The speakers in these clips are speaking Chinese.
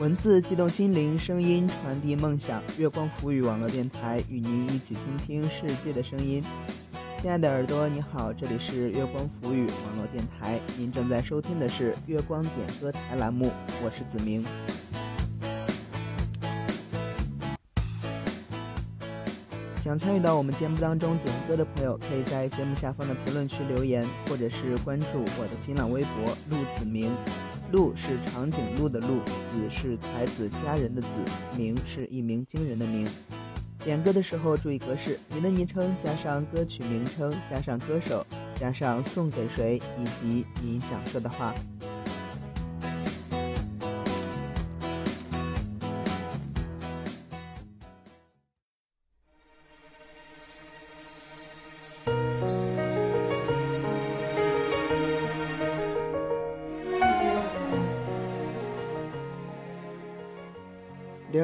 文字激动心灵，声音传递梦想。月光浮语网络电台与您一起倾听世界的声音。亲爱的耳朵，你好，这里是月光浮语网络电台，您正在收听的是月光点歌台栏目，我是子明。想参与到我们节目当中点歌的朋友，可以在节目下方的评论区留言，或者是关注我的新浪微博陆子明。鹿是长颈鹿的鹿，子是才子佳人的子，名是一鸣惊人的鸣。点歌的时候注意格式：您的昵称加上歌曲名称，加上歌手，加上送给谁，以及你想说的话。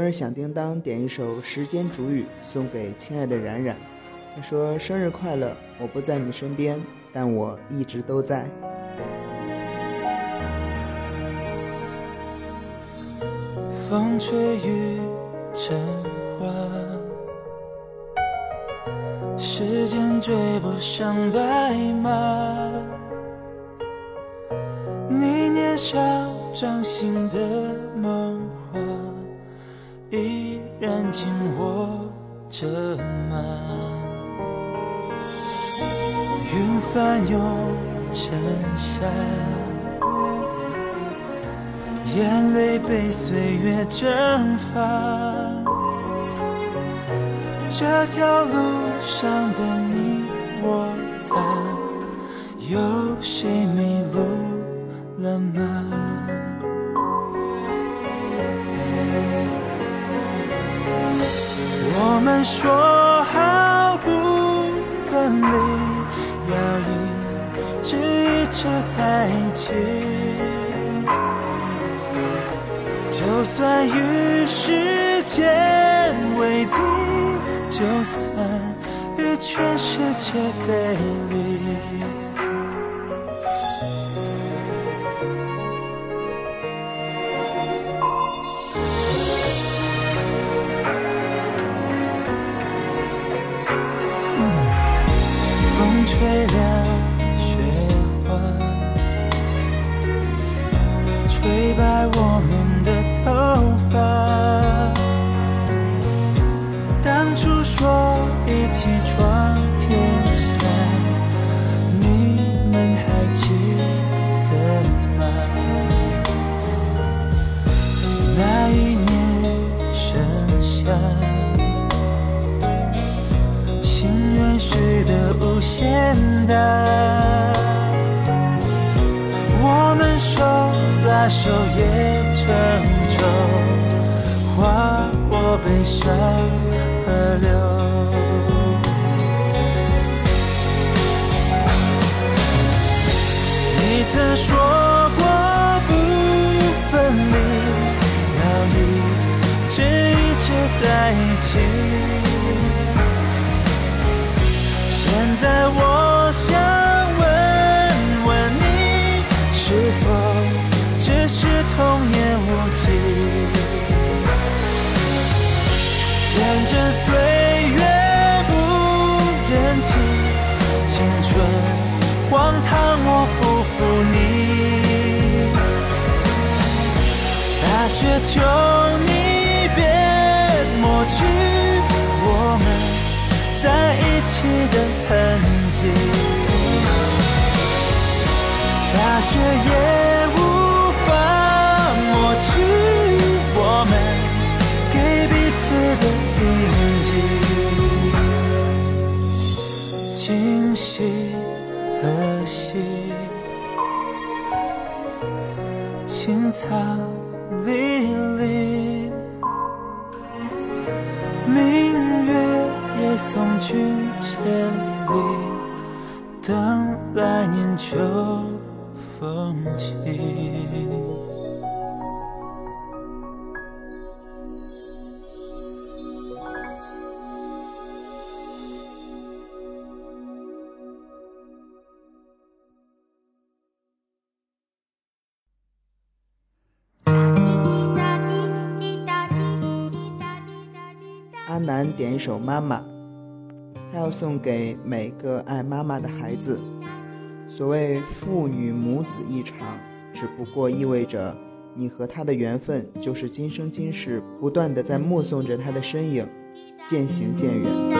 铃儿响叮当，点一首《时间煮雨》送给亲爱的冉冉。他说：“生日快乐！我不在你身边，但我一直都在。”风吹雨成花，时间追不上白马。你年少掌心的梦着吗？云翻涌成沙，眼泪被岁月蒸发。这条路上的你我他，有谁迷路了吗？我们说好不分离，要一直一直在一起。就算与时间为敌，就算与全世界背离。拉手也成舟，划过悲伤河流。你曾说过不分离，要一直一直在一起。现在我是童言无忌？天真岁月不忍欺，青春荒唐我不负你。大雪求你别抹去我们。在一起的痕迹，大雪也青草离离，明月。也送君千里，等来年秋风起。点一首《妈妈》，他要送给每个爱妈妈的孩子。所谓父女母子一场，只不过意味着你和他的缘分就是今生今世不断的在目送着他的身影渐行渐远。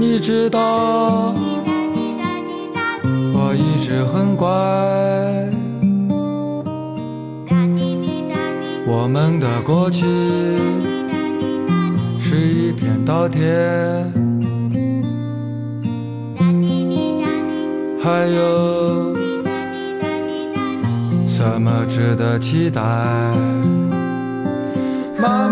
你知道，我一直很乖。我们的过去是一片稻田，还有什么值得期待？妈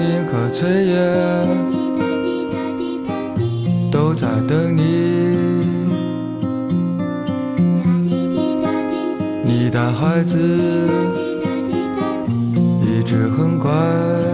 音和炊烟，都在等你。你的孩子一直很乖。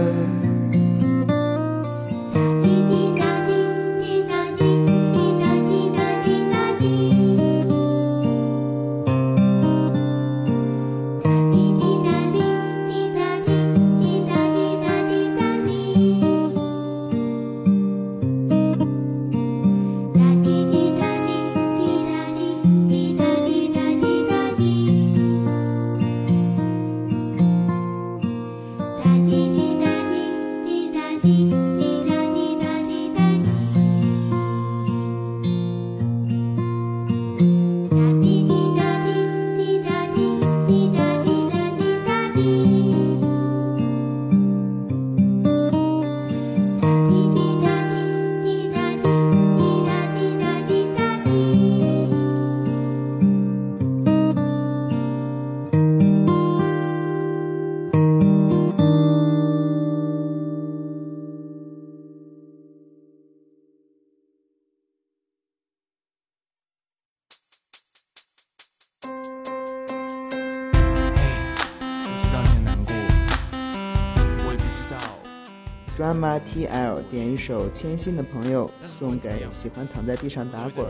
Drama TL 点一首《千心的朋友》送给喜欢躺在地上打滚。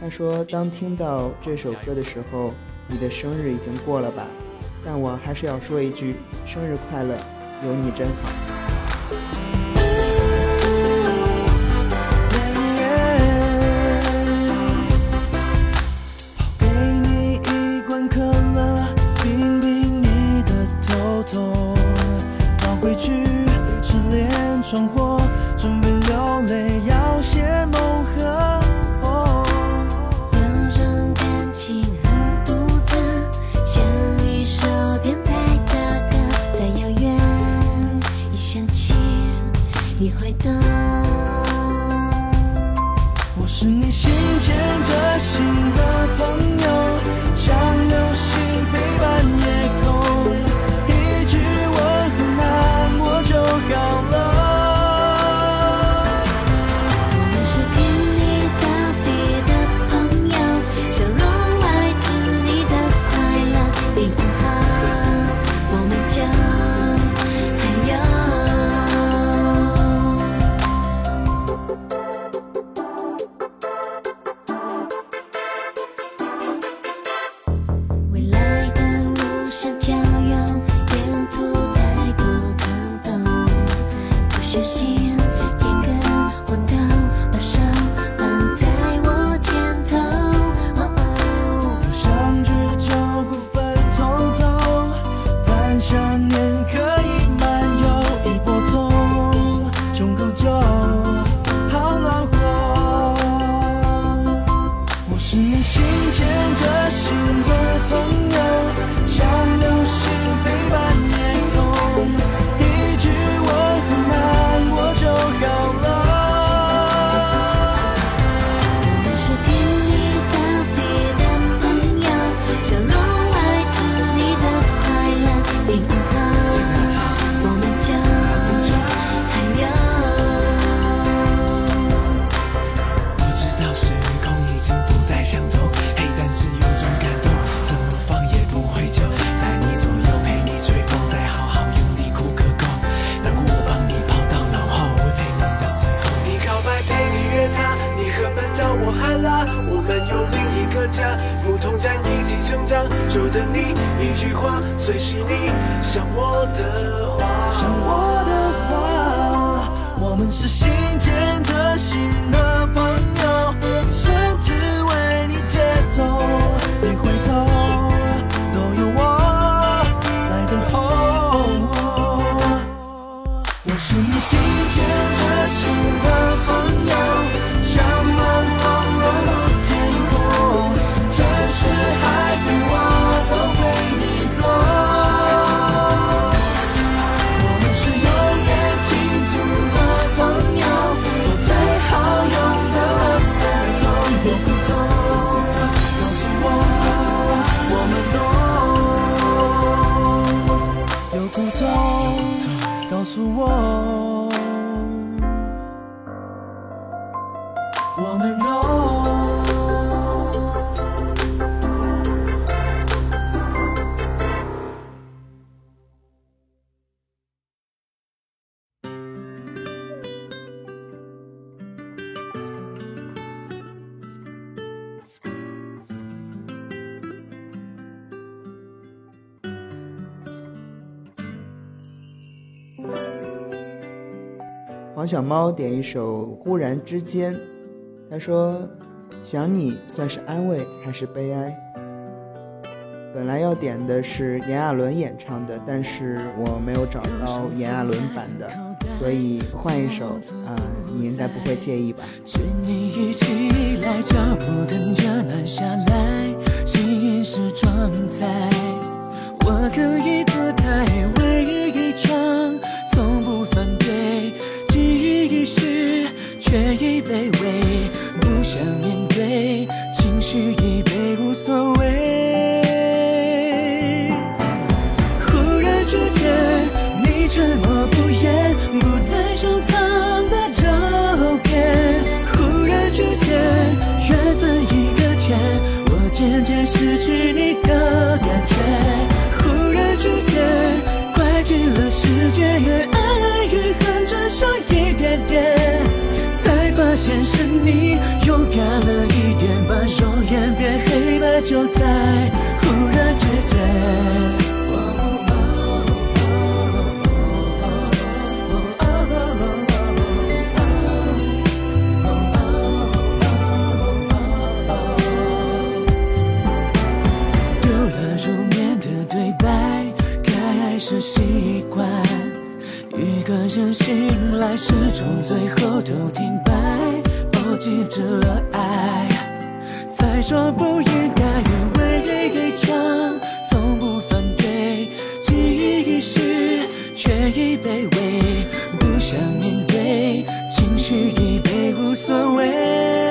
他说：“当听到这首歌的时候，你的生日已经过了吧？但我还是要说一句，生日快乐，有你真好。”黄小猫点一首《忽然之间》，他说：“想你算是安慰还是悲哀？”本来要点的是炎亚纶演唱的，但是我没有找到炎亚纶版的，所以换一首啊、你应该不会介意吧？牵你一起来，脚步跟着慢下来，心是状态。我可以姿态，失去你的感觉。忽然之间，快进了世界，越爱越恨，只剩一点点。才发现是你勇敢了一点，把双眼变黑白，就在忽然之间。个人醒来，始终最后都停摆。我记着了爱，再说不应该，原为一场，从不反对。记忆已逝，却已卑微，不想面对，情绪已被无所谓。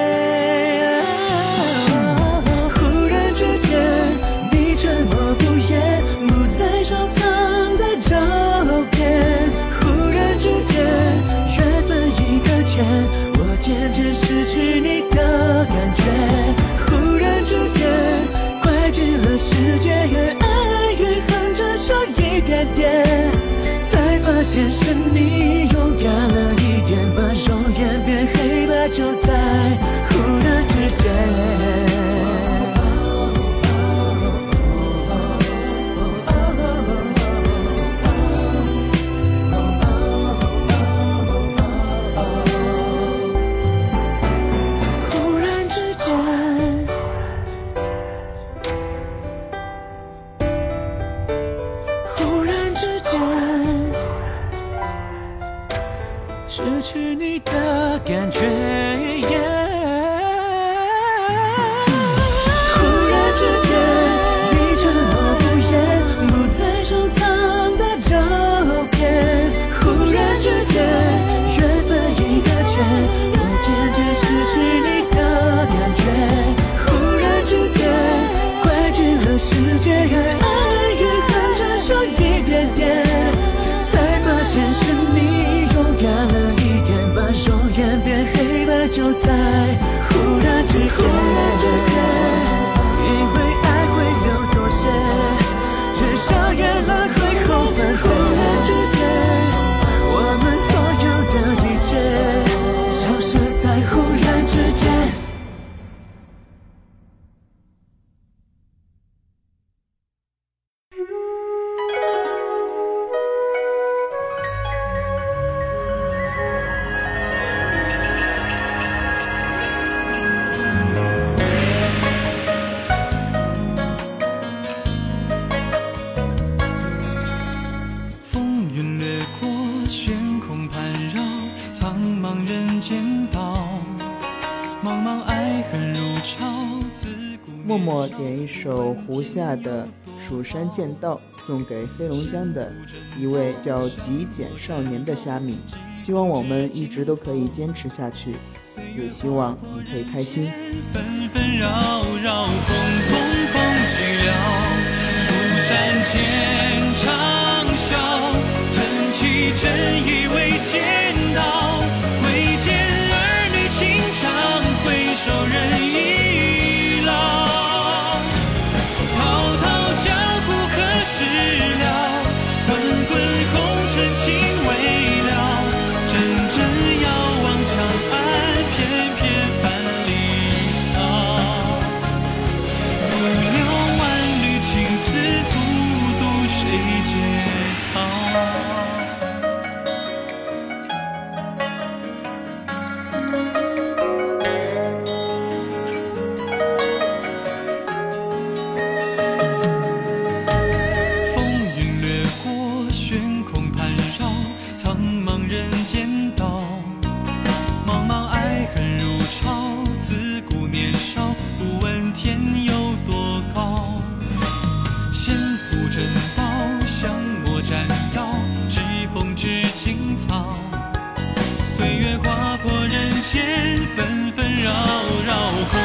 是你的感觉。忽然之间，快进了时间，越爱越恨，只剩一点点。才发现是你勇敢了一点，把手眼变黑白，就在忽然之间。在忽然之间。默默点一首胡夏的《蜀山剑道》，送给黑龙江的一位叫极简少年的虾米。希望我们一直都可以坚持下去，也希望你可以开心。纷纷扰扰，空空空寂寥，蜀山剑长啸，真气真意为剑道，守人天有多高。仙符珍宝，香墨沾药，知风知青草。岁月划破人间，纷纷扰扰，空